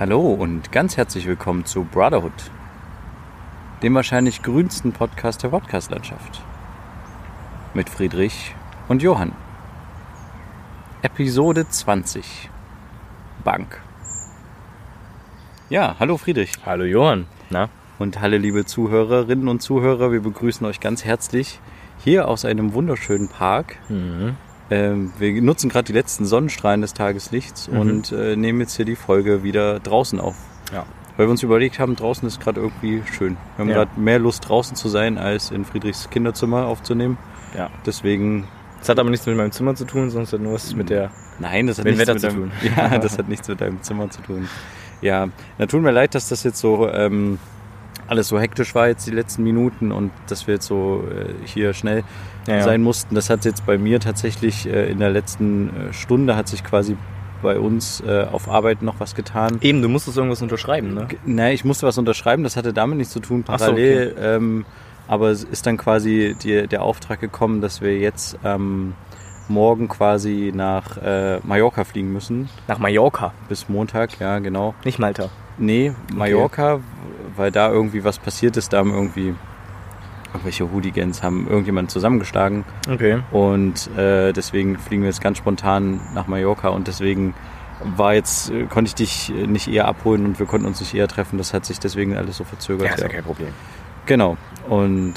Hallo und ganz herzlich willkommen zu Brotherhood, dem wahrscheinlich grünsten Podcast der Podcastlandschaft. Mit Friedrich und Johann. Episode 20. Bank. Ja, hallo Friedrich. Hallo Johann. Na? Und hallo liebe Zuhörerinnen und Zuhörer, wir begrüßen euch ganz herzlich hier aus einem wunderschönen Park. Mhm. Ähm, wir nutzen gerade die letzten Sonnenstrahlen des Tageslichts Mhm. und äh, nehmen jetzt hier die Folge wieder draußen auf. Ja. Weil wir uns überlegt haben, draußen ist gerade irgendwie schön. Wir haben Ja. gerade mehr Lust draußen zu sein, als in Friedrichs Kinderzimmer aufzunehmen. Ja. Deswegen, Das hat aber nichts mit meinem Zimmer zu tun, sondern es hat nur was mit der. nein, das hat Mit nichts Wetter mit zu deinem, tun. Ja, das hat nichts mit deinem Zimmer zu tun. Ja, na tut mir leid, dass das jetzt so ähm, alles so hektisch war jetzt die letzten Minuten und dass wir jetzt so äh, hier schnell Ja, sein mussten. Das hat jetzt bei mir tatsächlich äh, in der letzten äh, Stunde hat sich quasi bei uns äh, auf Arbeit noch was getan. Eben, du musstest irgendwas unterschreiben, ne? G- Nee, ich musste was unterschreiben, das hatte damit nichts zu tun, Ach so, parallel. ähm, aber es ist dann quasi die, der Auftrag gekommen, dass wir jetzt ähm, morgen quasi nach äh, Mallorca fliegen müssen. Nach Mallorca, Bis Montag, ja, genau. nicht Malta. Nee, Mallorca, weil da irgendwie was passiert ist. Da haben irgendwie irgendwelche Hooligans haben irgendjemanden zusammengeschlagen. Okay. Und äh, deswegen fliegen wir jetzt ganz spontan nach Mallorca und deswegen war jetzt, äh, konnte ich dich äh, nicht eher abholen und wir konnten uns nicht eher treffen. Das hat sich deswegen alles so verzögert. Ja, ist ja kein Problem. Genau. Und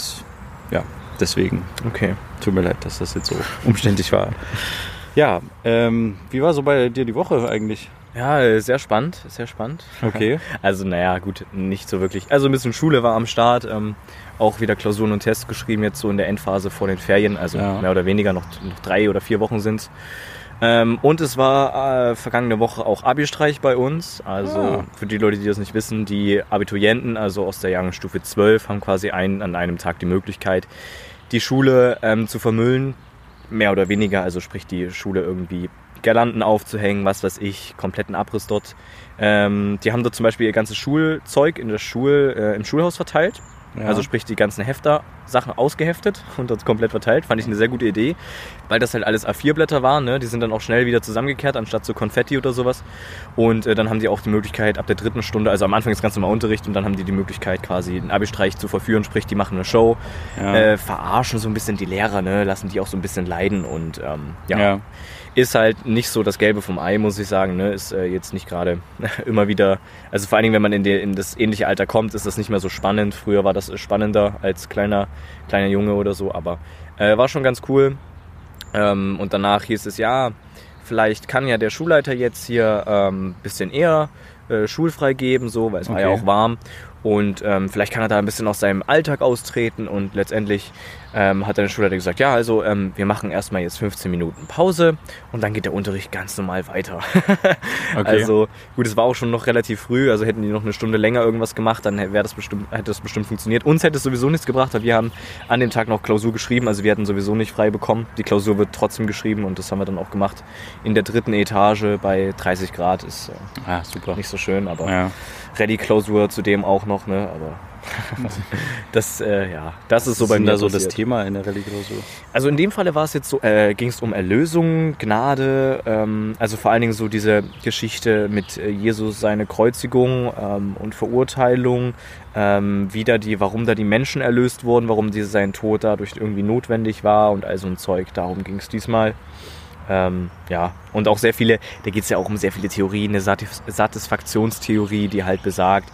ja, deswegen Okay. tut mir leid, dass das jetzt so umständlich war. Ja, ähm, wie war so bei dir die Woche eigentlich? Ja, sehr spannend, sehr spannend. Okay. Also, naja, gut, nicht so wirklich. Also, ein bisschen Schule war am Start. Ähm, auch wieder Klausuren und Tests geschrieben, jetzt so in der Endphase vor den Ferien. Also, Ja. mehr oder weniger noch, noch drei oder vier Wochen sind's. Ähm, und es war äh, vergangene Woche auch Abi-Streich bei uns. Also Ah. für die Leute, die das nicht wissen, die Abiturienten, also aus der Jahrgangsstufe 12, haben quasi einen, an einem Tag die Möglichkeit, die Schule ähm, zu vermüllen. Mehr oder weniger, also sprich die Schule irgendwie Girlanden aufzuhängen, was weiß ich, kompletten Abriss dort. Ähm, die haben dort zum Beispiel ihr ganzes Schulzeug in der Schul, äh, im Schulhaus verteilt. Ja. Also sprich die ganzen Hefter, Sachen ausgeheftet und dort komplett verteilt. Fand ich eine sehr gute Idee, weil das halt alles A4-Blätter waren. Ne? Die sind dann auch schnell wieder zusammengekehrt, anstatt so Konfetti oder sowas. Und äh, dann haben die auch die Möglichkeit, ab der dritten Stunde, also am Anfang ist ganz normal Unterricht und dann haben die die Möglichkeit, quasi einen Abi-Streich zu verführen. Sprich, die machen eine Show, Ja. äh, verarschen so ein bisschen die Lehrer, ne? lassen die auch so ein bisschen leiden und ähm, ja, ja. Ist halt nicht so das Gelbe vom Ei, muss ich sagen. Ne? Ist äh, jetzt nicht gerade immer wieder, also vor allen Dingen, wenn man in, die, in das ähnliche Alter kommt, ist das nicht mehr so spannend. Früher war das äh, spannender als kleiner, kleiner Junge oder so, aber äh, war schon ganz cool. Ähm, und danach hieß es, ja, vielleicht kann ja der Schulleiter jetzt hier ein ähm, bisschen eher äh, schulfrei geben, so, weil es war ja Okay. auch warm. Und ähm, vielleicht kann er da ein bisschen aus seinem Alltag austreten und letztendlich ähm, hat dann der Schulleiter gesagt, ja, also ähm, wir machen erstmal jetzt 15 Minuten Pause und dann geht der Unterricht ganz normal weiter. Okay. Also gut, es war auch schon noch relativ früh, also hätten die noch eine Stunde länger irgendwas gemacht, dann wäre das bestimmt, hätte das bestimmt funktioniert. Uns hätte es sowieso nichts gebracht, weil wir haben an dem Tag noch Klausur geschrieben, also wir hatten sowieso nicht frei bekommen. Die Klausur wird trotzdem geschrieben und das haben wir dann auch gemacht. In der dritten Etage bei 30 Grad ist äh, ah, super. nicht so schön, aber Ja. Ready-Klausur zudem auch noch, ne? Aber das, äh, ja, das ist so bei mir da so das. Thema in der Religiosur? Also in dem Falle war es jetzt so, äh, ging es um Erlösung, Gnade, ähm, also vor allen Dingen so diese Geschichte mit äh, Jesus, seine Kreuzigung ähm, und Verurteilung, ähm, wieder die, warum da die Menschen erlöst wurden, warum diese, sein Tod dadurch irgendwie notwendig war und all so ein Zeug. Darum ging es diesmal. Ähm, ja, und auch sehr viele, da geht es ja auch um sehr viele Theorien, eine Satis Satisfaktionstheorie, die halt besagt,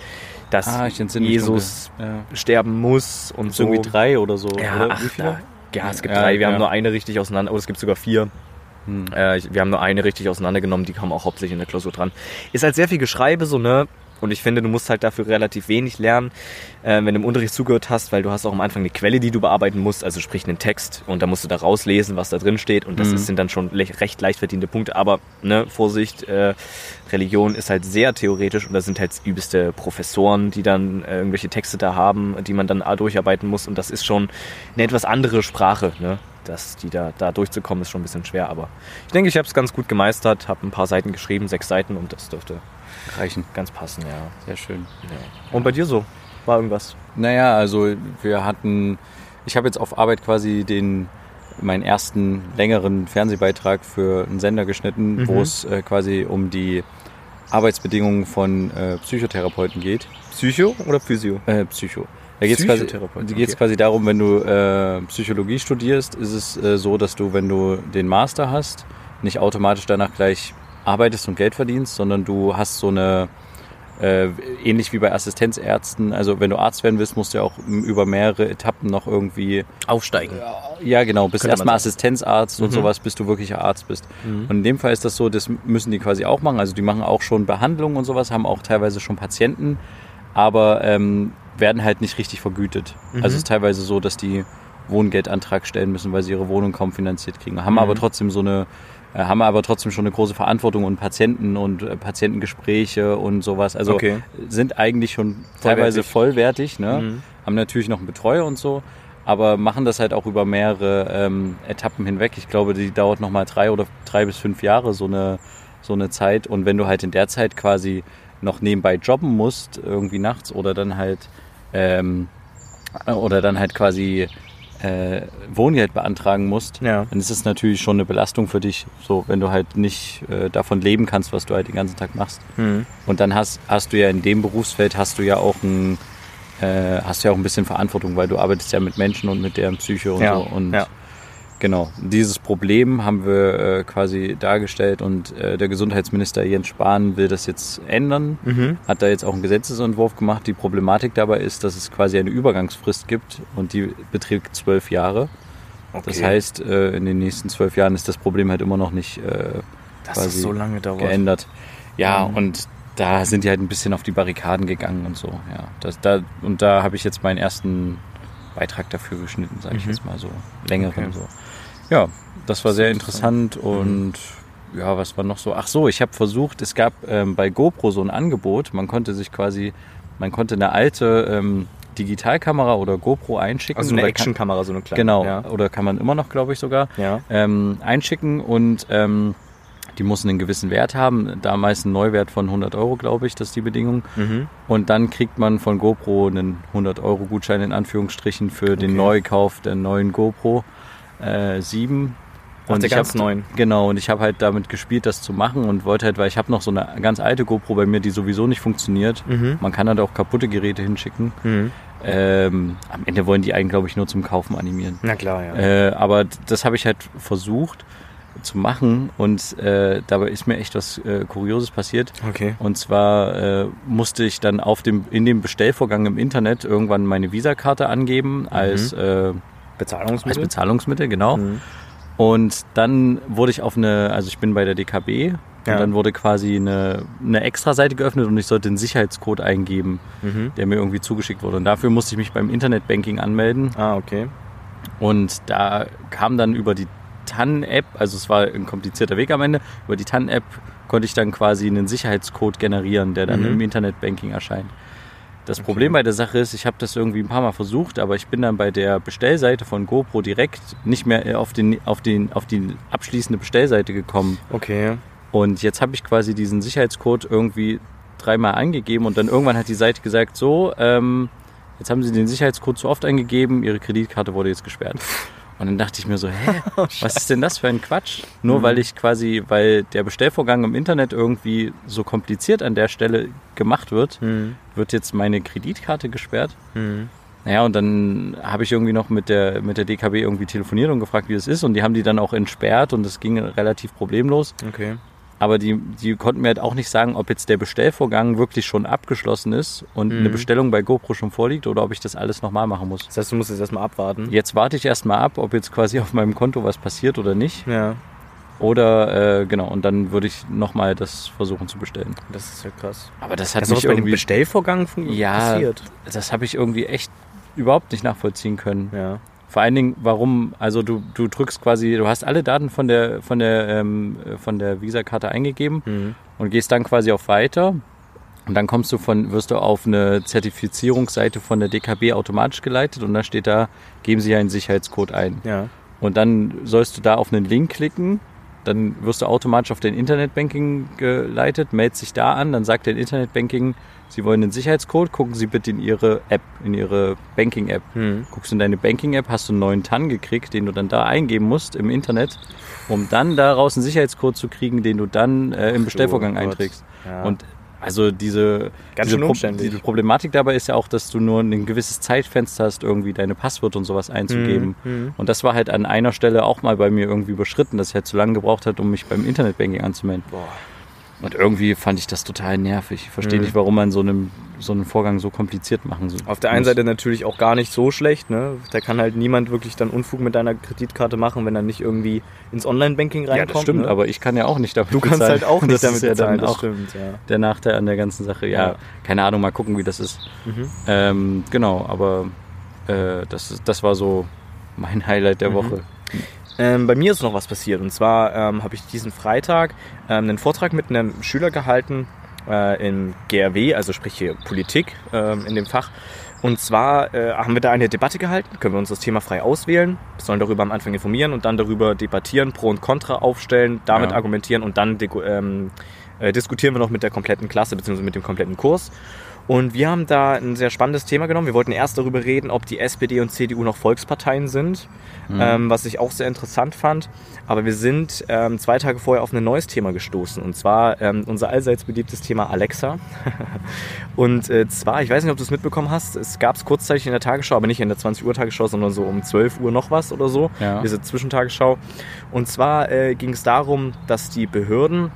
dass Ah, Jesus. Ja. sterben muss und So irgendwie drei oder so. Ja, oder? ach, Wie viele? da, ja, es gibt Ja, drei. Wir ja. haben nur eine richtig auseinander. Oh, es gibt sogar vier. Hm. Äh, wir haben nur eine richtig auseinandergenommen. Die kam auch hauptsächlich in der Klausur dran. Ist halt sehr viel Geschreibe, so, ne? Und ich finde, du musst halt dafür relativ wenig lernen, äh, wenn du im Unterricht zugehört hast, weil du hast auch am Anfang eine Quelle, die du bearbeiten musst, also sprich einen Text und da musst du da rauslesen, was da drin steht und das Mhm. sind dann schon recht leicht verdiente Punkte, aber ne, Vorsicht, äh, Religion ist halt sehr theoretisch und da sind halt übelste Professoren, die dann äh, irgendwelche Texte da haben, die man dann A durcharbeiten muss und das ist schon eine etwas andere Sprache, ne? Das, die da, da durchzukommen, ist schon ein bisschen schwer, aber ich denke, ich habe es ganz gut gemeistert, habe ein paar Seiten geschrieben, sechs Seiten und das dürfte Reichen. ganz passen, ja. Sehr schön. ja. Und bei dir so? War irgendwas? Naja, also wir hatten, ich habe jetzt auf Arbeit quasi den meinen ersten längeren Fernsehbeitrag für einen Sender geschnitten, Mhm. wo es äh, quasi um die Arbeitsbedingungen von äh, Psychotherapeuten geht. Psycho oder Physio? Äh, Psycho. Da geht es quasi, okay. quasi darum, wenn du äh, Psychologie studierst, ist es äh, so, dass du, wenn du den Master hast, nicht automatisch danach gleich arbeitest und Geld verdienst, sondern du hast so eine, äh, ähnlich wie bei Assistenzärzten, also wenn du Arzt werden willst, musst du ja auch über mehrere Etappen noch irgendwie Aufsteigen. ja, genau. Bist erstmal. Assistenzarzt und Mhm. sowas, bis du wirklicher Arzt bist. Und in dem Fall ist das so, das müssen die quasi auch machen. Also die machen auch schon Behandlungen und sowas, haben auch teilweise schon Patienten, aber ähm, werden halt nicht richtig vergütet. Mhm. Also es ist teilweise so, dass die Wohngeldantrag stellen müssen, weil sie ihre Wohnung kaum finanziert kriegen. Haben Mhm. aber trotzdem so eine äh, haben aber trotzdem schon eine große Verantwortung und Patienten und äh, Patientengespräche und sowas. Also Okay. sind eigentlich schon teilweise vollwertig, ne? Mhm. haben natürlich noch einen Betreuer und so, aber machen das halt auch über mehrere ähm, Etappen hinweg. Ich glaube, die dauert nochmal drei oder drei bis fünf Jahre, so eine, so eine Zeit. Und wenn du halt in der Zeit quasi noch nebenbei jobben musst, irgendwie nachts oder dann halt ähm, oder dann halt quasi äh, Wohngeld beantragen musst, Ja. dann ist es natürlich schon eine Belastung für dich, so wenn du halt nicht äh, davon leben kannst, was du halt den ganzen Tag machst. Mhm. Und dann hast, hast du ja in dem Berufsfeld hast du ja auch ein, äh, hast ja auch ein bisschen Verantwortung, weil du arbeitest ja mit Menschen und mit deren Psyche und Ja, so. Und ja. Genau, dieses Problem haben wir äh, quasi dargestellt und äh, der Gesundheitsminister Jens Spahn will das jetzt ändern, Mhm. hat da jetzt auch einen Gesetzesentwurf gemacht. Die Problematik dabei ist, dass es quasi eine Übergangsfrist gibt und die beträgt zwölf Jahre. Das Okay. heißt, äh, in den nächsten zwölf Jahren ist das Problem halt immer noch nicht äh, quasi das so lange geändert. Ja, Mhm. und da sind die halt ein bisschen auf die Barrikaden gegangen und so. Ja, das, da, und da habe ich jetzt meinen ersten Beitrag dafür geschnitten, sage ich Mhm. jetzt mal so. Längeren Okay. so. Ja, das war sehr interessant. interessant und ja, was war noch so? Ach so, ich habe versucht, es gab ähm, bei GoPro so ein Angebot, man konnte sich quasi, man konnte eine alte ähm, Digitalkamera oder GoPro einschicken. Also eine Actionkamera, so eine kleine. Genau, Ja. oder kann man immer noch, glaube ich, sogar ja. ähm, einschicken und ähm, die müssen einen gewissen Wert haben. Da meist einen Neuwert von 100 Euro, glaube ich, das ist die Bedingung. Mhm. Und dann kriegt man von GoPro einen 100 Euro Gutschein in Anführungsstrichen für den Okay. Neukauf der neuen GoPro äh, 7. Ach, der ich ganz hab, neuen. Genau, und ich habe halt damit gespielt, das zu machen und wollte halt, weil ich habe noch so eine ganz alte GoPro bei mir, die sowieso nicht funktioniert. Mhm. Man kann halt auch kaputte Geräte hinschicken. Mhm. Ähm, am Ende wollen die einen, glaube ich, nur zum Kaufen animieren. Na klar, ja. Äh, aber das habe ich halt versucht zu machen und äh, dabei ist mir echt was äh, Kurioses passiert. okay. Und zwar äh, musste ich dann auf dem, in dem Bestellvorgang im Internet irgendwann meine Visakarte angeben als, äh, als Bezahlungsmittel? Bezahlungsmittel, genau. Mhm. Und dann wurde ich auf eine, also ich bin bei der DKB Ja. und dann wurde quasi eine, eine Extra-Seite geöffnet und ich sollte einen Sicherheitscode eingeben, Mhm. der mir irgendwie zugeschickt wurde. Und dafür musste ich mich beim Internetbanking anmelden. Ah, okay. Und da kam dann über die TAN-App, also es war ein komplizierter Weg am Ende, über die TAN-App konnte ich dann quasi einen Sicherheitscode generieren, der dann Mhm. im Internetbanking erscheint. Das Okay. Problem bei der Sache ist, ich habe das irgendwie ein paar Mal versucht, aber ich bin dann bei der Bestellseite von GoPro direkt nicht mehr auf, den, auf, den, auf die abschließende Bestellseite gekommen. Okay. Und jetzt habe ich quasi diesen Sicherheitscode irgendwie dreimal eingegeben und dann irgendwann hat die Seite gesagt, so, ähm, jetzt haben Sie den Sicherheitscode zu oft eingegeben, Ihre Kreditkarte wurde jetzt gesperrt. Und dann dachte ich mir so, hä, was ist denn das für ein Quatsch? Nur Mhm. weil ich quasi, weil der Bestellvorgang im Internet irgendwie so kompliziert an der Stelle gemacht wird, Mhm. wird jetzt meine Kreditkarte gesperrt. Mhm. Naja, und dann habe ich irgendwie noch mit der, mit der DKB irgendwie telefoniert und gefragt, wie das ist. Und die haben die dann auch entsperrt und es ging relativ problemlos. Okay. Aber die, die konnten mir halt auch nicht sagen, ob jetzt der Bestellvorgang wirklich schon abgeschlossen ist und Mhm. eine Bestellung bei GoPro schon vorliegt oder ob ich das alles nochmal machen muss. Das heißt, du musst jetzt erstmal abwarten. Jetzt warte ich erstmal ab, ob jetzt quasi auf meinem Konto was passiert oder nicht. Ja. Oder, äh, genau, und dann würde ich nochmal das versuchen zu bestellen. Das ist ja krass. Aber das hat sowas mich bei dem irgendwie, Bestellvorgang Ja. passiert? das habe ich irgendwie echt überhaupt nicht nachvollziehen können. Ja. Vor allen Dingen, warum, also du, du drückst quasi, du hast alle Daten von der, von der, ähm, von der Visa-Karte eingegeben Mhm. und gehst dann quasi auf Weiter. Und dann kommst du von, wirst du auf eine Zertifizierungsseite von der DKB automatisch geleitet und da steht da, geben Sie einen Sicherheitscode ein. Ja. Und dann sollst du da auf einen Link klicken, dann wirst du automatisch auf dein Internetbanking geleitet, meldest dich da an, dann sagt dein Internetbanking, Sie wollen den Sicherheitscode, gucken Sie bitte in Ihre App, in Ihre Banking-App. Hm. Guckst du in deine Banking-App, hast du einen neuen TAN gekriegt, den du dann da eingeben musst im Internet, um dann daraus einen Sicherheitscode zu kriegen, den du dann äh, im Bestellvorgang Gott. einträgst. Ja. Und also diese, Ganz diese, umständlich. diese Problematik dabei ist ja auch, dass du nur ein gewisses Zeitfenster hast, irgendwie deine Passwörter und sowas einzugeben. Mhm. Und das war halt an einer Stelle auch mal bei mir irgendwie überschritten, dass ich halt zu lange gebraucht hat, um mich beim Internetbanking anzumelden. Boah. Und irgendwie fand ich das total nervig. Ich verstehe Mhm. nicht, warum man so einen, so einen Vorgang so kompliziert machen soll. Auf der einen Seite natürlich auch gar nicht so schlecht, ne? Da kann halt niemand wirklich dann Unfug mit deiner Kreditkarte machen, wenn er nicht irgendwie ins Online-Banking Ja, reinkommt. das stimmt, ne? aber ich kann ja auch nicht damit du kannst bezahlen. halt auch nicht das damit ist ja bezahlen, dann das auch stimmt, ja. der Nachteil an der ganzen Sache. Ja, Ja. keine Ahnung, mal gucken, wie das ist. Mhm. Ähm, genau, aber äh, das, das war so mein Highlight der Mhm. Woche. Ähm, bei mir ist noch was passiert. Und zwar ähm, habe ich diesen Freitag ähm, einen Vortrag mit einem Schüler gehalten äh, in GRW, also sprich hier Politik ähm, in dem Fach. Und zwar äh, haben wir da eine Debatte gehalten, können wir uns das Thema frei auswählen, sollen darüber am Anfang informieren und dann darüber debattieren, Pro und Contra aufstellen, damit Ja. argumentieren und dann ähm, äh, diskutieren wir noch mit der kompletten Klasse bzw. mit dem kompletten Kurs. Und wir haben da ein sehr spannendes Thema genommen. Wir wollten erst darüber reden, ob die SPD und CDU noch Volksparteien sind, ähm, was ich auch sehr interessant fand. Aber wir sind ähm, zwei Tage vorher auf ein neues Thema gestoßen. Und zwar ähm, unser allseits beliebtes Thema Alexa. und äh, zwar, ich weiß nicht, ob du es mitbekommen hast, es gab es kurzzeitig in der Tagesschau, aber nicht in der 20 Uhr Tagesschau, sondern so um 12 Uhr noch was oder so. Ja. Diese Zwischentagesschau. Und zwar äh, ging es darum, dass die Behörden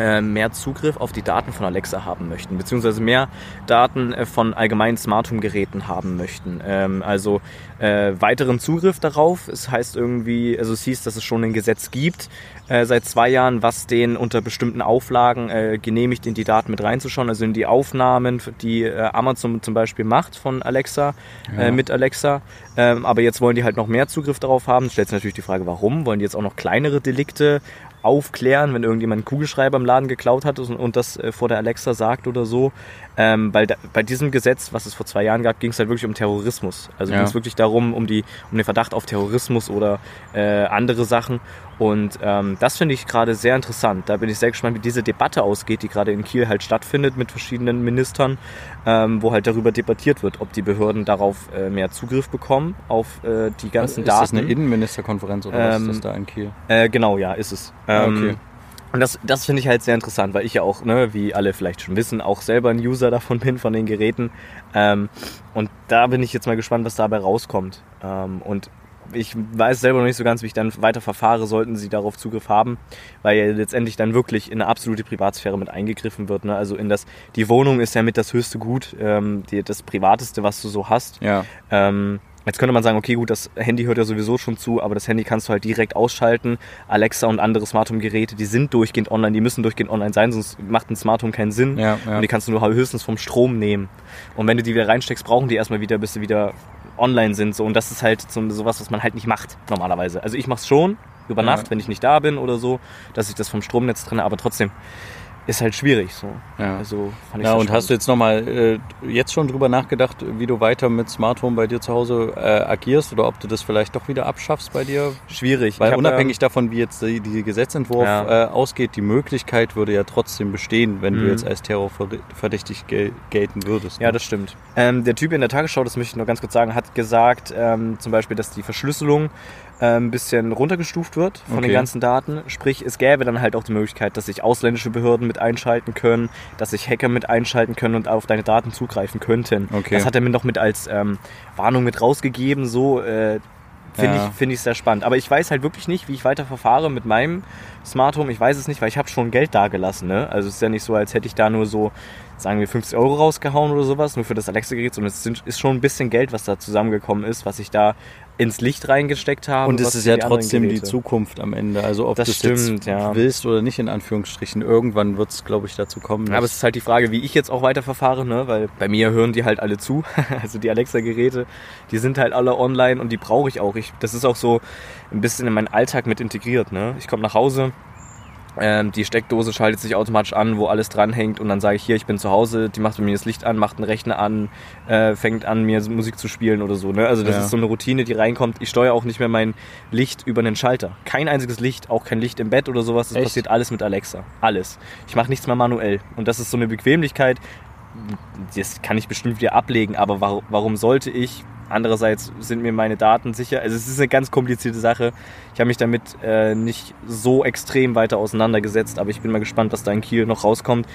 äh, mehr Zugriff auf die Daten von Alexa haben möchten, beziehungsweise mehr Daten äh, von allgemeinen Smart Home Geräten haben möchten. Ähm, also äh, weiteren Zugriff darauf. Es heißt irgendwie, also es hieß, dass es schon ein Gesetz gibt seit zwei Jahren, was den unter bestimmten Auflagen genehmigt, in die Daten mit reinzuschauen, also in die Aufnahmen, die Amazon zum Beispiel macht von Alexa, Ja. mit Alexa. Ähm, aber jetzt wollen die halt noch mehr Zugriff darauf haben. Stellt sich natürlich die Frage, warum? Wollen die jetzt auch noch kleinere Delikte aufklären, wenn irgendjemand einen Kugelschreiber im Laden geklaut hat und, das äh, vor der Alexa sagt oder so? Ähm, weil da, bei diesem Gesetz, was es vor zwei Jahren gab, ging es halt wirklich um Terrorismus. Also Ja. ging es wirklich darum, um, die, um den Verdacht auf Terrorismus oder äh, andere Sachen. Und ähm, das finde ich gerade sehr interessant. Da bin ich sehr gespannt, wie diese Debatte ausgeht, die gerade in Kiel halt stattfindet mit verschiedenen Ministern, ähm, wo halt darüber debattiert wird, ob die Behörden darauf äh, mehr Zugriff bekommen auf äh, die ganzen ist das Daten. eine Innenministerkonferenz oder was Ähm, ist das da in Kiel? Äh, genau, ja, ist es. Ah, Ähm, okay. Und das, das finde ich halt sehr interessant, weil ich ja auch, ne, wie alle vielleicht schon wissen, auch selber ein User davon bin, von den Geräten. Ähm, und da bin ich jetzt mal gespannt, was dabei rauskommt. Ähm, und ich weiß selber noch nicht so ganz, wie ich dann weiter verfahre, sollten sie darauf Zugriff haben, weil ja letztendlich dann wirklich in eine absolute Privatsphäre mit eingegriffen wird. Ne? Also in das, die Wohnung ist ja mit das höchste Gut, ähm, die, das Privateste, was du so hast. Ja, Ähm, jetzt könnte man sagen, okay, gut, das Handy hört ja sowieso schon zu, aber das Handy kannst du halt direkt ausschalten. Alexa und andere Smart Home Geräte, die sind durchgehend online, die müssen durchgehend online sein, sonst macht ein Smart Home keinen Sinn. ja, ja. Und die kannst du nur höchstens vom Strom nehmen. Und wenn du die wieder reinsteckst, brauchen die erstmal wieder, bis sie wieder online sind. So. Und das ist halt so, sowas, was man halt nicht macht normalerweise. Also ich mach's schon über Ja. Nacht, wenn ich nicht da bin oder so, dass ich das vom Stromnetz trenne, aber trotzdem ist halt schwierig. So. ja. Also fand Ja, und hast du spannend. jetzt nochmal äh, jetzt schon drüber nachgedacht, wie du weiter mit Smart Home bei dir zu Hause äh, agierst oder ob du das vielleicht doch wieder abschaffst bei dir? schwierig. Weil Ich hab, unabhängig davon, wie jetzt die, die Gesetzentwurf Ja. äh, ausgeht, die Möglichkeit würde ja trotzdem bestehen, wenn du Mhm. jetzt als terrorverdächtig gel gelten würdest. Ja, das stimmt. Ähm, der Typ in der Tagesschau, das möchte ich nur ganz kurz sagen, hat gesagt, ähm, zum Beispiel, dass die Verschlüsselung ähm, ein bisschen runtergestuft wird von Okay. den ganzen Daten. Sprich, es gäbe dann halt auch die Möglichkeit, dass sich ausländische Behörden mit einschalten können, dass sich Hacker mit einschalten können und auf deine Daten zugreifen könnten. Okay. Das hat er mir noch mit als ähm, Warnung mit rausgegeben, so äh, finde Ja. ich, finde ich sehr spannend. Aber ich weiß halt wirklich nicht, wie ich weiter verfahre mit meinem Smart Home. Ich weiß es nicht, weil ich habe schon Geld dagelassen. Ne? Also es ist ja nicht so, als hätte ich da nur so, sagen wir, 50 Euro rausgehauen oder sowas, nur für das Alexa-Gerät, sondern es ist schon ein bisschen Geld, was da zusammengekommen ist, was ich da ins Licht reingesteckt habe. Und es ist ja die trotzdem die. Zukunft am Ende. Also ob Das du stimmt, ja. willst oder nicht, in Anführungsstrichen. Irgendwann wird es, glaube ich, dazu kommen. Ja, aber es ist halt die Frage, wie ich jetzt auch weiter verfahre, ne? weil bei mir hören die halt alle zu. Also die Alexa-Geräte, die sind halt alle online und die brauche ich auch. Ich, das ist auch so ein bisschen in meinen Alltag mit integriert. Ne? Ich komme nach Hause, Ähm, die Steckdose schaltet sich automatisch an, wo alles dranhängt und dann sage ich hier, ich bin zu Hause, die macht mir das Licht an, macht einen Rechner an, äh, fängt an, mir Musik zu spielen oder so. Ne? Also das Ja. ist so eine Routine, die reinkommt. Ich steuere auch nicht mehr mein Licht über einen Schalter. Kein einziges Licht, auch kein Licht im Bett oder sowas. Das Echt? passiert alles mit Alexa. Alles. Ich mache nichts mehr manuell. Und das ist so eine Bequemlichkeit, das kann ich bestimmt wieder ablegen, aber warum sollte ich? Andererseits sind mir meine Daten sicher. Also es ist eine ganz komplizierte Sache. Ich habe mich damit äh, nicht so extrem weiter auseinandergesetzt, aber ich bin mal gespannt, was da in Kiel noch rauskommt.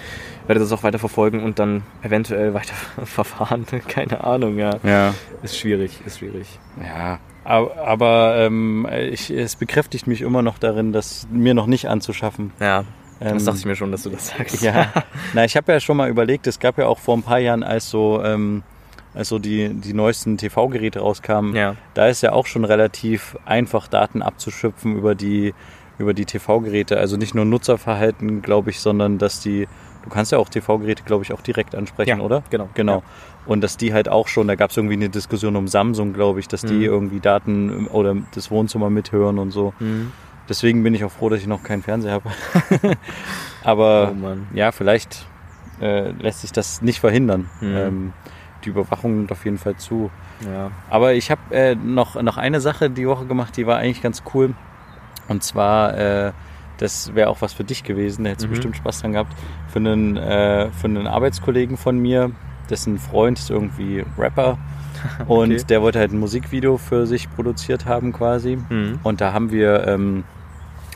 Werde das auch weiter verfolgen und dann eventuell weiter verfahren. Keine Ahnung, ja. Ja. Ist schwierig, ist schwierig. Ja, aber, aber ähm, ich, es bekräftigt mich immer noch darin, das mir noch nicht anzuschaffen. Ja, Ähm, das dachte ich mir schon, dass du das sagst. Ja, na, ich habe ja schon mal überlegt, es gab ja auch vor ein paar Jahren, als so, ähm, als so die, die neuesten TV-Geräte rauskamen, Ja. da ist ja auch schon relativ einfach, Daten abzuschöpfen über die, über die TV-Geräte. Also nicht nur Nutzerverhalten, glaube ich, sondern dass die, du kannst ja auch TV-Geräte, glaube ich, auch direkt ansprechen, Ja, oder? genau. Genau. Ja. Und dass die halt auch schon, da gab es irgendwie eine Diskussion um Samsung, glaube ich, dass die Mhm. irgendwie Daten oder das Wohnzimmer mithören und so. Mhm. Deswegen bin ich auch froh, dass ich noch keinen Fernseher habe. Aber Oh ja, vielleicht äh, lässt sich das nicht verhindern. Mhm. Ähm, die Überwachung nimmt auf jeden Fall zu. Ja. Aber ich habe äh, noch, noch eine Sache die Woche gemacht, die war eigentlich ganz cool. Und zwar, äh, das wäre auch was für dich gewesen, da hättest du Mhm. bestimmt Spaß dran gehabt, für einen, äh, für einen Arbeitskollegen von mir, dessen Freund ist irgendwie Rapper. Und Okay. der wollte halt ein Musikvideo für sich produziert haben quasi. Mhm. Und da haben wir, ähm,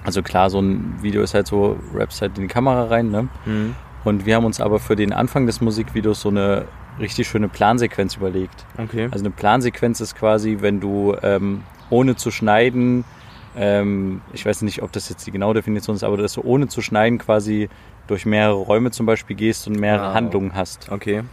also klar, so ein Video ist halt so, rappst halt in die Kamera rein, ne? Mhm. Und wir haben uns aber für den Anfang des Musikvideos so eine richtig schöne Plansequenz überlegt. Okay. Also eine Plansequenz ist quasi, wenn du ähm, ohne zu schneiden, ähm, ich weiß nicht, ob das jetzt die genaue Definition ist, aber dass du ohne zu schneiden quasi durch mehrere Räume zum Beispiel gehst und mehrere Ah. Handlungen hast. Okay.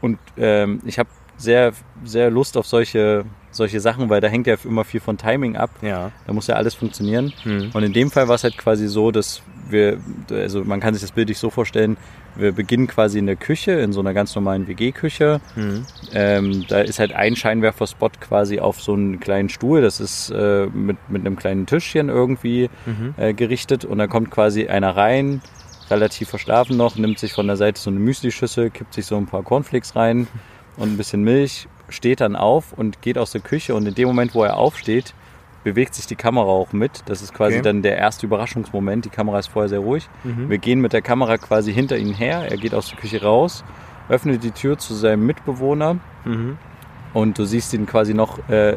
Und ähm, ich habe sehr, sehr Lust auf solche, solche Sachen, weil da hängt ja immer viel von Timing ab. Ja. Da muss ja alles funktionieren. Mhm. Und in dem Fall war es halt quasi so, dass wir, also man kann sich das bildlich so vorstellen, wir beginnen quasi in der Küche, in so einer ganz normalen WG-Küche. Mhm. Ähm, da ist halt ein Scheinwerferspot quasi auf so einen kleinen Stuhl, das ist äh, mit, mit einem kleinen Tischchen irgendwie Mhm. äh, gerichtet und da kommt quasi einer rein, relativ verschlafen noch, nimmt sich von der Seite so eine Müslischüssel, kippt sich so ein paar Cornflakes rein und ein bisschen Milch, steht dann auf und geht aus der Küche und in dem Moment, wo er aufsteht, bewegt sich die Kamera auch mit. Das ist quasi Okay. dann der erste Überraschungsmoment. Die Kamera ist vorher sehr ruhig. Mhm. Wir gehen mit der Kamera quasi hinter ihn her. Er geht aus der Küche raus, öffnet die Tür zu seinem Mitbewohner Mhm. und du siehst ihn quasi noch äh,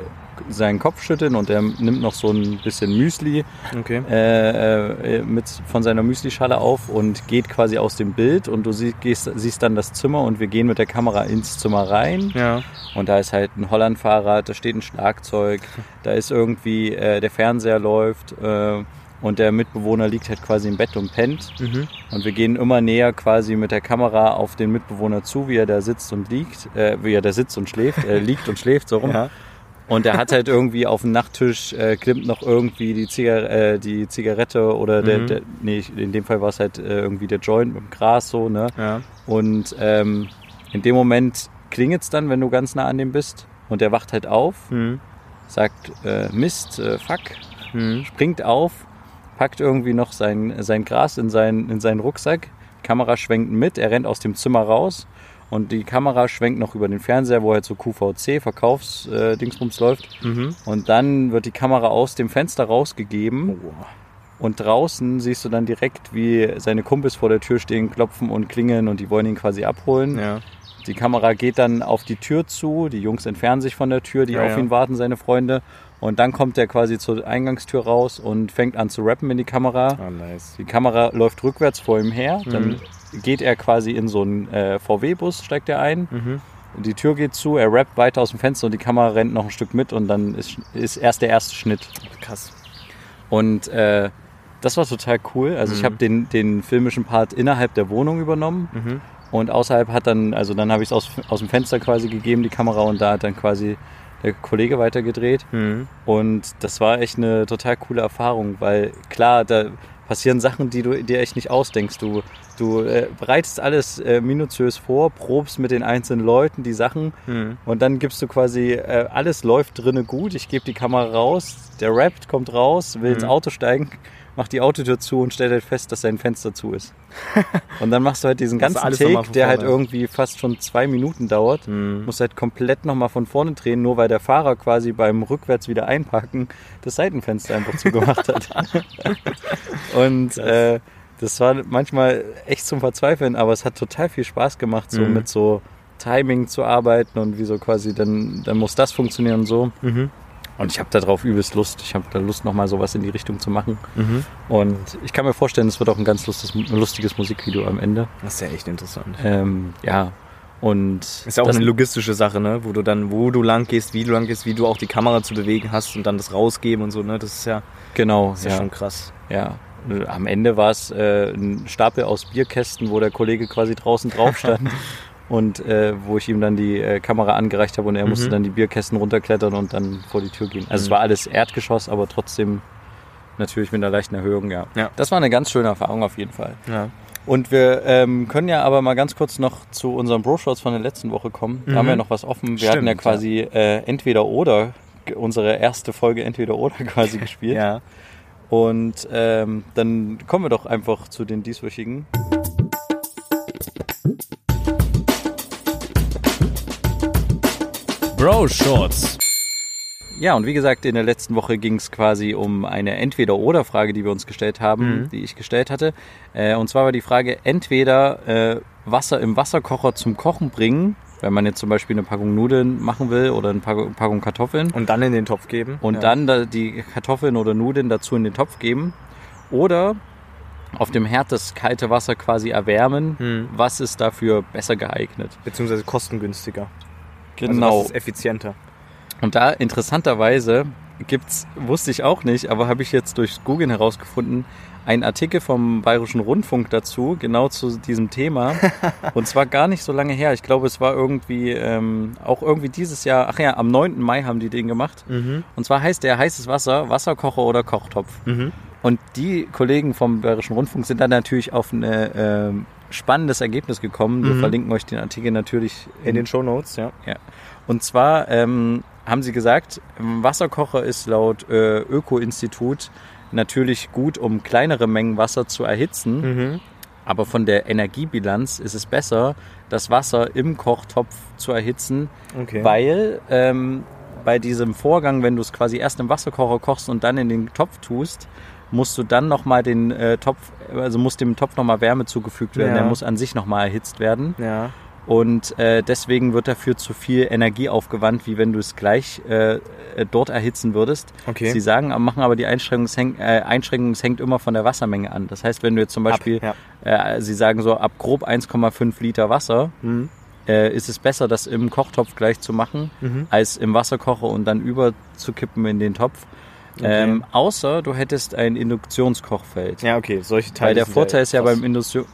seinen Kopf schütteln und er nimmt noch so ein bisschen Müsli Okay. äh, äh, mit von seiner Müslischale auf und geht quasi aus dem Bild und du sie, gehst, siehst dann das Zimmer und wir gehen mit der Kamera ins Zimmer rein Ja. und da ist halt ein Hollandfahrrad, da steht ein Schlagzeug, da ist irgendwie äh, der Fernseher läuft äh, und der Mitbewohner liegt halt quasi im Bett und pennt Mhm. und wir gehen immer näher quasi mit der Kamera auf den Mitbewohner zu, wie er da sitzt und liegt, äh, wie er da sitzt und schläft, äh, liegt und schläft so rum. Ja. Und er hat halt irgendwie auf dem Nachttisch, äh, klimmt noch irgendwie die, Zigar äh, die Zigarette oder der, Mhm. der, nee, in dem Fall war es halt äh, irgendwie der Joint mit dem Gras so, ne? Ja. Und ähm, in dem Moment klingelt's dann, wenn du ganz nah an dem bist. Und er wacht halt auf, Mhm. sagt äh, Mist, äh, fuck, Mhm. springt auf, packt irgendwie noch sein, sein Gras in seinen, in seinen Rucksack. Kamera schwenkt mit, er rennt aus dem Zimmer raus und die Kamera schwenkt noch über den Fernseher, wo halt so QVC, Verkaufsdingsbums äh, läuft. Mhm. Und dann wird die Kamera aus dem Fenster rausgegeben Oh. und draußen siehst du dann direkt, wie seine Kumpels vor der Tür stehen, klopfen und klingeln und die wollen ihn quasi abholen. Ja. Die Kamera geht dann auf die Tür zu, die Jungs entfernen sich von der Tür, die Ja, auf ja. ihn warten, seine Freunde. Und dann kommt er quasi zur Eingangstür raus und fängt an zu rappen in die Kamera. Ah, nice. Die Kamera läuft rückwärts vor ihm her, dann Mhm. Geht er quasi in so einen äh, VW-Bus, steigt er ein, Mhm. die Tür geht zu, er rappt weiter aus dem Fenster und die Kamera rennt noch ein Stück mit und dann ist, ist erst der erste Schnitt. Krass. Und äh, das war total cool. Also ich Mhm. habe den, den filmischen Part innerhalb der Wohnung übernommen Mhm. und außerhalb hat dann, also dann habe ich es aus, aus dem Fenster quasi gegeben, die Kamera, und da hat dann quasi der Kollege weitergedreht. Mhm. Und das war echt eine total coole Erfahrung, weil klar, da passieren Sachen, die du dir echt nicht ausdenkst. Du, du äh, bereitest alles äh, minutiös vor, probst mit den einzelnen Leuten die Sachen Mhm. und dann gibst du quasi, äh, alles läuft drinnen gut, ich gebe die Kamera raus, der rappt, kommt raus, will ins Mhm. Auto steigen, macht die Autotür zu und stellt halt fest, dass sein Fenster zu ist. und dann machst du halt diesen ganzen Take, der halt irgendwie fast schon zwei Minuten dauert. Mhm. Musst halt komplett nochmal von vorne drehen, nur weil der Fahrer quasi beim rückwärts wieder einparken das Seitenfenster einfach zugemacht hat. Und äh, das war manchmal echt zum Verzweifeln, aber es hat total viel Spaß gemacht, so Mhm. mit so Timing zu arbeiten und wie so quasi, dann, dann muss das funktionieren und so. Mhm. Und ich habe darauf übelst Lust. Ich habe da Lust, nochmal sowas in die Richtung zu machen. Mhm. Und ich kann mir vorstellen, es wird auch ein ganz lustiges, lustiges Musikvideo am Ende. Das ist ja echt interessant. Ähm, ja. Und Ist ja auch eine logistische Sache, ne? Wo du dann, wo du lang gehst, wie du lang gehst, wie du auch die Kamera zu bewegen hast und dann das rausgeben und so, ne? Das ist ja, genau, das ist ja. ja, schon krass. ja. Am Ende war es äh, ein Stapel aus Bierkästen, wo der Kollege quasi draußen drauf stand. Und äh, wo ich ihm dann die äh, Kamera angereicht habe und er musste Mhm. dann die Bierkästen runterklettern und dann vor die Tür gehen. Also es Mhm. war alles Erdgeschoss, aber trotzdem natürlich mit einer leichten Erhöhung, ja. Ja. Das war eine ganz schöne Erfahrung auf jeden Fall. Ja. Und wir ähm, können ja aber mal ganz kurz noch zu unseren Bro-Shots von der letzten Woche kommen. Da Mhm. haben wir ja noch was offen. Wir hatten ja Stimmt, quasi äh, entweder oder unsere erste Folge entweder oder quasi gespielt. ja. Und ähm, dann kommen wir doch einfach zu den dieswöchigen. Bro Shorts. Ja, und wie gesagt, in der letzten Woche ging es quasi um eine Entweder-Oder-Frage, die wir uns gestellt haben, Mhm. die ich gestellt hatte. Äh, und zwar war die Frage, entweder äh, Wasser im Wasserkocher zum Kochen bringen, wenn man jetzt zum Beispiel eine Packung Nudeln machen will oder eine Packung, Kartoffeln. Und dann in den Topf geben. und ja. dann da die Kartoffeln oder Nudeln dazu in den Topf geben. Oder auf dem Herd das kalte Wasser quasi erwärmen. Hm. Was ist dafür besser geeignet? Beziehungsweise kostengünstiger. Genau. Also was ist effizienter. Und da interessanterweise gibt's, wusste ich auch nicht, aber habe ich jetzt durch Googeln herausgefunden, einen Artikel vom Bayerischen Rundfunk dazu, genau zu diesem Thema. Und zwar gar nicht so lange her. Ich glaube, es war irgendwie ähm, auch irgendwie dieses Jahr, ach ja, am 9. Mai haben die den gemacht. Mhm. Und zwar heißt der heißes Wasser Wasserkocher oder Kochtopf. Mhm. Und die Kollegen vom Bayerischen Rundfunk sind dann natürlich auf ein ähm, spannendes Ergebnis gekommen. Wir Mhm. verlinken euch den Artikel natürlich In den Shownotes, ja. und zwar ähm, haben sie gesagt, Wasserkocher ist laut äh, Öko-Institut natürlich gut, um kleinere Mengen Wasser zu erhitzen. Mhm. Aber von der Energiebilanz ist es besser, das Wasser im Kochtopf zu erhitzen, Okay. weil ähm, bei diesem Vorgang, wenn du es quasi erst im Wasserkocher kochst und dann in den Topf tust, musst du dann nochmal den äh, Topf, also muss dem Topf nochmal Wärme zugefügt werden. Ja. Der muss an sich nochmal erhitzt werden. ja. Und äh, deswegen wird dafür zu viel Energie aufgewandt, wie wenn du es gleich äh, äh, dort erhitzen würdest. Okay. Sie sagen, aber- machen aber die Einschränkung, es hängt, äh, Einschränkung, es hängt immer von der Wassermenge an. Das heißt, wenn du jetzt zum Beispiel, Ab, ja. äh, Sie sagen so ab grob 1,5 Liter Wasser, Mhm. äh, ist es besser, das im Kochtopf gleich zu machen, Mhm. als im Wasserkocher und dann über zu kippen in den Topf. Okay. Ähm, außer du hättest ein Induktionskochfeld. Ja, okay. Solche Teile Weil der Vorteil ist ja krass. beim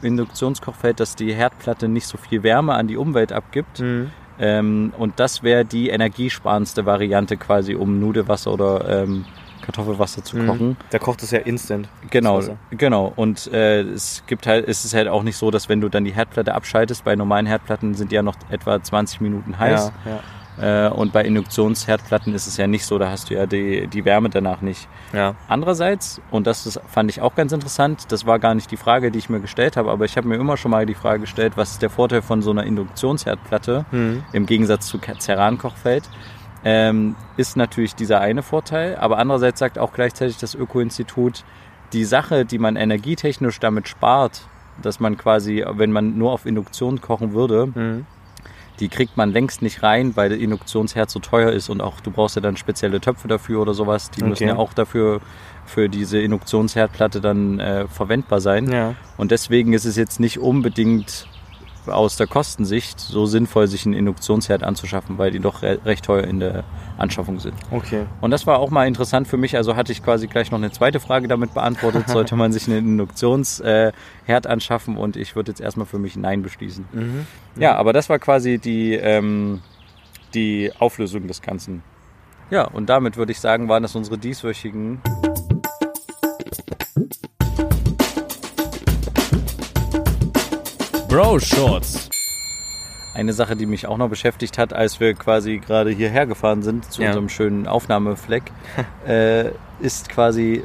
Induktionskochfeld, dass die Herdplatte nicht so viel Wärme an die Umwelt abgibt. Mhm. Ähm, und das wäre die energiesparendste Variante quasi, um Nudelwasser oder ähm, Kartoffelwasser zu Mhm. kochen. Der kocht es ja instant. Genau, genau. Und äh, es gibt halt, es ist halt auch nicht so, dass wenn du dann die Herdplatte abschaltest, bei normalen Herdplatten sind die ja noch etwa 20 Minuten heiß. Ja, ja. Äh, und bei Induktionsherdplatten ist es ja nicht so, da hast du ja die, die Wärme danach nicht. ja. Andererseits, und das ist, fand ich auch ganz interessant, das war gar nicht die Frage, die ich mir gestellt habe, aber ich habe mir immer schon mal die Frage gestellt, was ist der Vorteil von so einer Induktionsherdplatte Mhm. im Gegensatz zu Ceran-Kochfeld? Ähm, ist natürlich dieser eine Vorteil, aber andererseits sagt auch gleichzeitig das Öko-Institut, die Sache, die man energietechnisch damit spart, dass man quasi, wenn man nur auf Induktion kochen würde, Mhm. Die kriegt man längst nicht rein, weil der Induktionsherd so teuer ist und auch du brauchst ja dann spezielle Töpfe dafür oder sowas. Die müssen Okay. ja auch dafür für diese Induktionsherdplatte dann äh, verwendbar sein. Ja. Und deswegen ist es jetzt nicht unbedingt aus der Kostensicht so sinnvoll, sich einen Induktionsherd anzuschaffen, weil die doch re recht teuer in der Anschaffung sind. Okay. Und das war auch mal interessant für mich. Also hatte ich quasi gleich noch eine zweite Frage damit beantwortet. Sollte man sich einen Induktionsherd anschaffen? Und ich würde jetzt erstmal für mich Nein beschließen. Mhm. Ja, aber das war quasi die, ähm, die Auflösung des Ganzen. Ja, und damit würde ich sagen, waren das unsere dieswöchigen Bro Shorts. Eine Sache, die mich auch noch beschäftigt hat, als wir quasi gerade hierher gefahren sind zu Ja. unserem schönen Aufnahmefleck, äh, ist quasi,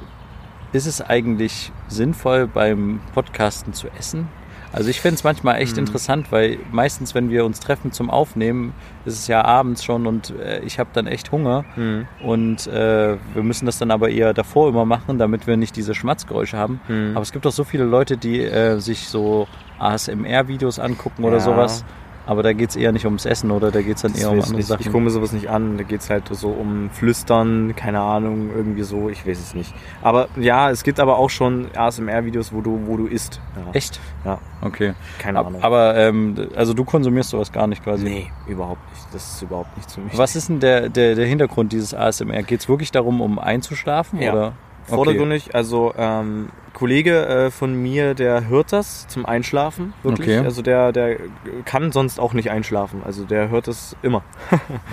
ist es eigentlich sinnvoll beim Podcasten zu essen? Also ich finde es manchmal echt interessant, weil meistens, wenn wir uns treffen zum Aufnehmen, ist es ja abends schon und äh, ich habe dann echt Hunger Mhm. und äh, wir müssen das dann aber eher davor immer machen, damit wir nicht diese Schmatzgeräusche haben. Mhm. Aber es gibt auch so viele Leute, die äh, sich so ASMR-Videos angucken oder Ja. sowas. Aber da geht es eher nicht ums Essen oder da geht es dann Das eher um andere nicht. Sachen. Ich gucke mir sowas nicht an. Da geht es halt so um Flüstern, keine Ahnung, irgendwie so. Ich weiß es nicht. Aber ja, es gibt aber auch schon ASMR-Videos, wo du, wo du isst. Ja. Echt? Ja, Okay. keine Ahnung. aber ähm, also du konsumierst sowas gar nicht quasi. nee, überhaupt nicht. Das ist überhaupt nicht zu mich. Was ist denn der, der, der Hintergrund dieses ASMR? Geht es wirklich darum, um einzuschlafen? Ja. Oder? Okay. Vordergründig, also ähm, Kollege äh, von mir, der hört das zum Einschlafen, wirklich. Okay. Also der, der kann sonst auch nicht einschlafen. Also der hört das immer.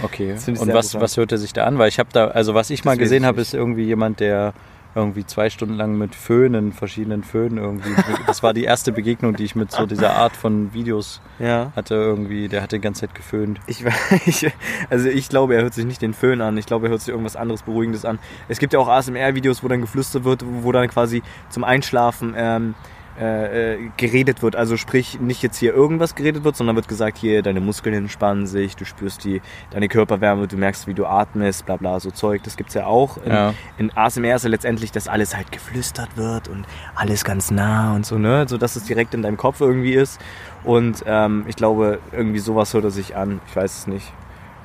Okay. Das Und was, was hört er sich da an? Weil ich habe da, also was ich mal weiß gesehen habe, ist irgendwie jemand, der irgendwie zwei Stunden lang mit Föhnen, verschiedenen Föhnen irgendwie. Das war die erste Begegnung, die ich mit so dieser Art von Videos Ja. hatte irgendwie. Der hat die ganze Zeit geföhnt. Ich, ich, also ich glaube, er hört sich nicht den Föhn an. Ich glaube, er hört sich irgendwas anderes Beruhigendes an. Es gibt ja auch ASMR-Videos, wo dann geflüstert wird, wo dann quasi zum Einschlafen ähm, äh, äh, geredet wird. Also sprich, nicht jetzt hier irgendwas geredet wird, sondern wird gesagt, hier, deine Muskeln entspannen sich, du spürst die, deine Körperwärme, du merkst, wie du atmest, bla bla, so Zeug. Das gibt's ja auch. In, Ja. in ASMR ist ja letztendlich, dass alles halt geflüstert wird und alles ganz nah und so, ne? So dass es direkt in deinem Kopf irgendwie ist. Und ähm, ich glaube, irgendwie sowas hört er sich an. Ich weiß es nicht.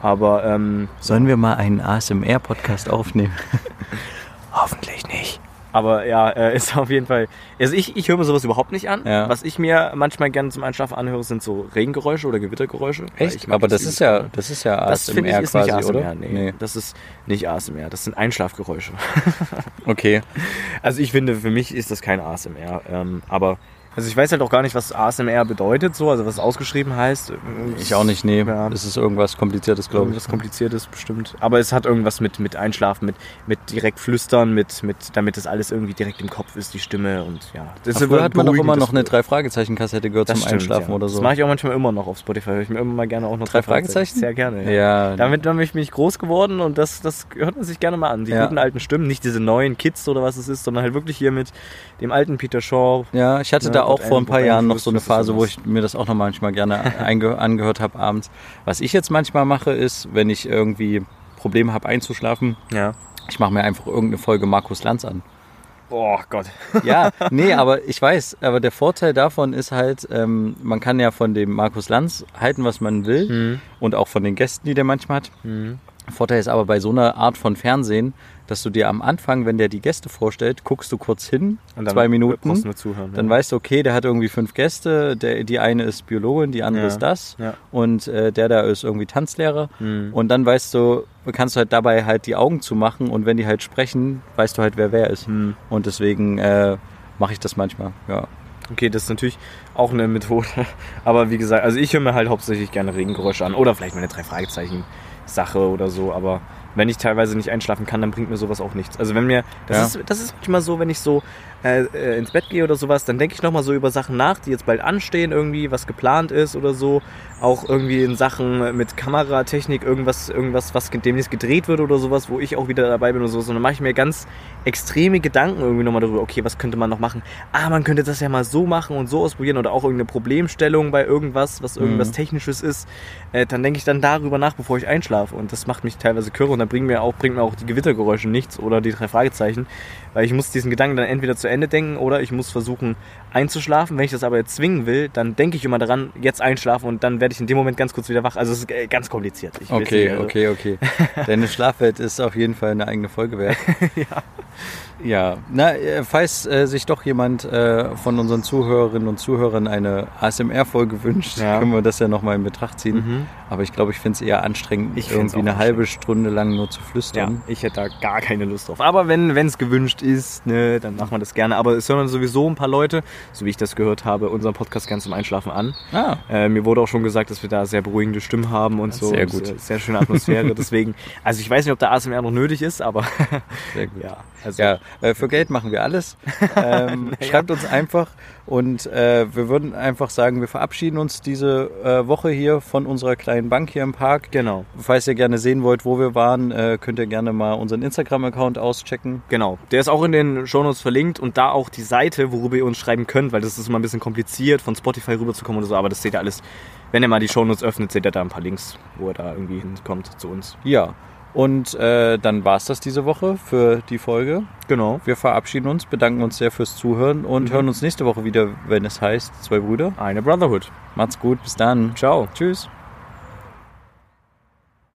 Aber ähm, Sollen wir mal einen ASMR-Podcast aufnehmen? hoffentlich nicht. Aber ja, äh, ist auf jeden Fall. Also ich, ich höre mir sowas überhaupt nicht an. Ja. Was ich mir manchmal gerne zum Einschlafen anhöre, sind so Regengeräusche oder Gewittergeräusche. Mag Aber das ist ja, das ist ja Das finde ich ASMR ist quasi, nicht ASMR, oder? Nee, Das ist nicht ASMR, das sind Einschlafgeräusche. Okay. Also ich finde, für mich ist das kein ASMR. Ähm, aber also ich weiß halt auch gar nicht, was ASMR bedeutet, so, also was es ausgeschrieben heißt. Ich auch nicht, nee. Ja. Das ist irgendwas Kompliziertes, glaube ich. Irgendwas kompliziertes bestimmt. Aber es hat irgendwas mit, mit Einschlafen, mit, mit direkt flüstern, mit, mit, damit das alles irgendwie direkt im Kopf ist, die Stimme und ja. Das Früher hat man doch immer noch eine Drei-Fragezeichen-Kassette gehört zum stimmt, Einschlafen ja. oder so. Das mache ich auch manchmal immer noch auf Spotify. Höre ich mir immer mal gerne auch noch Drei Fragezeichen? Sehr gerne, ja. ja, Damit bin ich mich groß geworden und das, das hört man sich gerne mal an. Die Ja. guten alten Stimmen, nicht diese neuen Kids oder was es ist, sondern halt wirklich hier mit dem alten Peter Shaw. Ja, ich hatte da auch vor ein paar Jahren noch so eine Phase, wo ich mir das auch noch manchmal gerne angehört habe abends. Was ich jetzt manchmal mache, ist, wenn ich irgendwie Probleme habe einzuschlafen, Ja. ich mache mir einfach irgendeine Folge Markus Lanz an. Oh Gott. Ja, nee, aber ich weiß, aber der Vorteil davon ist halt, ähm, man kann ja von dem Markus Lanz halten, was man will Mhm. und auch von den Gästen, die der manchmal hat. Vorteil ist aber bei so einer Art von Fernsehen, dass du dir am Anfang, wenn der die Gäste vorstellt, guckst du kurz hin, Und dann zwei Minuten, du nur zuhören. dann ja. weißt du, okay, der hat irgendwie fünf Gäste, der, die eine ist Biologin, die andere Ja, ist das ja. und äh, der da ist irgendwie Tanzlehrer Mhm. und dann weißt du, kannst du halt dabei halt die Augen zumachen und wenn die halt sprechen, weißt du halt, wer wer ist. Mhm. Und deswegen äh, mache ich das manchmal, ja. Okay, das ist natürlich auch eine Methode. Aber wie gesagt, also ich höre mir halt hauptsächlich gerne Regengeräusche an. Oder vielleicht mal eine drei Fragezeichen Sache oder so. Aber wenn ich teilweise nicht einschlafen kann, dann bringt mir sowas auch nichts. Also wenn mir, das, Ja. ist, das ist manchmal so, wenn ich so äh, äh, ins Bett gehe oder sowas, dann denke ich nochmal so über Sachen nach, die jetzt bald anstehen, irgendwie, was geplant ist oder so. Auch irgendwie in Sachen mit Kameratechnik, irgendwas, irgendwas, was demnächst gedreht wird oder sowas, wo ich auch wieder dabei bin oder so. Und dann mache ich mir ganz extreme Gedanken irgendwie nochmal darüber, okay, was könnte man noch machen? Ah, man könnte das ja mal so machen und so ausprobieren oder auch irgendeine Problemstellung bei irgendwas, was irgendwas Mhm. Technisches ist. Äh, dann denke ich dann darüber nach, bevor ich einschlafe. Und das macht mich teilweise kirre und dann bringen mir auch, bringt mir auch die Gewittergeräusche nichts oder die drei Fragezeichen, weil ich muss diesen Gedanken dann entweder zu Ende denken oder ich muss versuchen einzuschlafen. Wenn ich das aber jetzt zwingen will, dann denke ich immer daran, jetzt einschlafen und dann werde ich in dem Moment ganz kurz wieder wach. Also es ist äh, ganz kompliziert. Ich Okay, nicht, also- okay, okay. Deine Schlafwelt ist auf jeden Fall eine eigene Folge wert. ja. Ja, na, äh, falls äh, sich doch jemand äh, von unseren Zuhörerinnen und Zuhörern eine ASMR-Folge wünscht, Ja. können wir das ja nochmal in Betracht ziehen. Mhm. Aber ich glaube, ich finde es eher anstrengend, Ich irgendwie eine halbe Stunde lang nur zu flüstern. Ja, ich hätte da gar keine Lust drauf. Aber wenn es gewünscht ist, ne, dann machen wir das gerne. Aber es hören sowieso ein paar Leute, so wie ich das gehört habe, unseren Podcast gerne zum Einschlafen an. Ah. Äh, mir wurde auch schon gesagt, dass wir da sehr beruhigende Stimmen haben und so. Sehr gut. Sehr, sehr schöne Atmosphäre. Deswegen, also ich weiß nicht, ob der ASMR noch nötig ist, aber Sehr gut. ja. Also, Ja, äh, für Geld machen wir alles. Ähm, Schreibt uns einfach und äh, wir würden einfach sagen, wir verabschieden uns diese äh, Woche hier von unserer kleinen Bank hier im Park. Genau. Falls ihr gerne sehen wollt, wo wir waren, äh, könnt ihr gerne mal unseren Instagram-Account auschecken. Genau, der ist auch in den Shownotes verlinkt und da auch die Seite, worüber ihr uns schreiben könnt, weil das ist immer ein bisschen kompliziert, von Spotify rüberzukommen oder so, aber das seht ihr alles. Wenn ihr mal die Shownotes öffnet, seht ihr da ein paar Links, wo ihr da irgendwie hinkommt zu uns. Ja, und äh, dann war's das diese Woche für die Folge. Genau. Wir verabschieden uns, bedanken uns sehr fürs Zuhören und hören uns nächste Woche wieder, wenn es heißt Zwei Brüder. Eine Brotherhood. Macht's gut, bis dann. Ciao. Tschüss.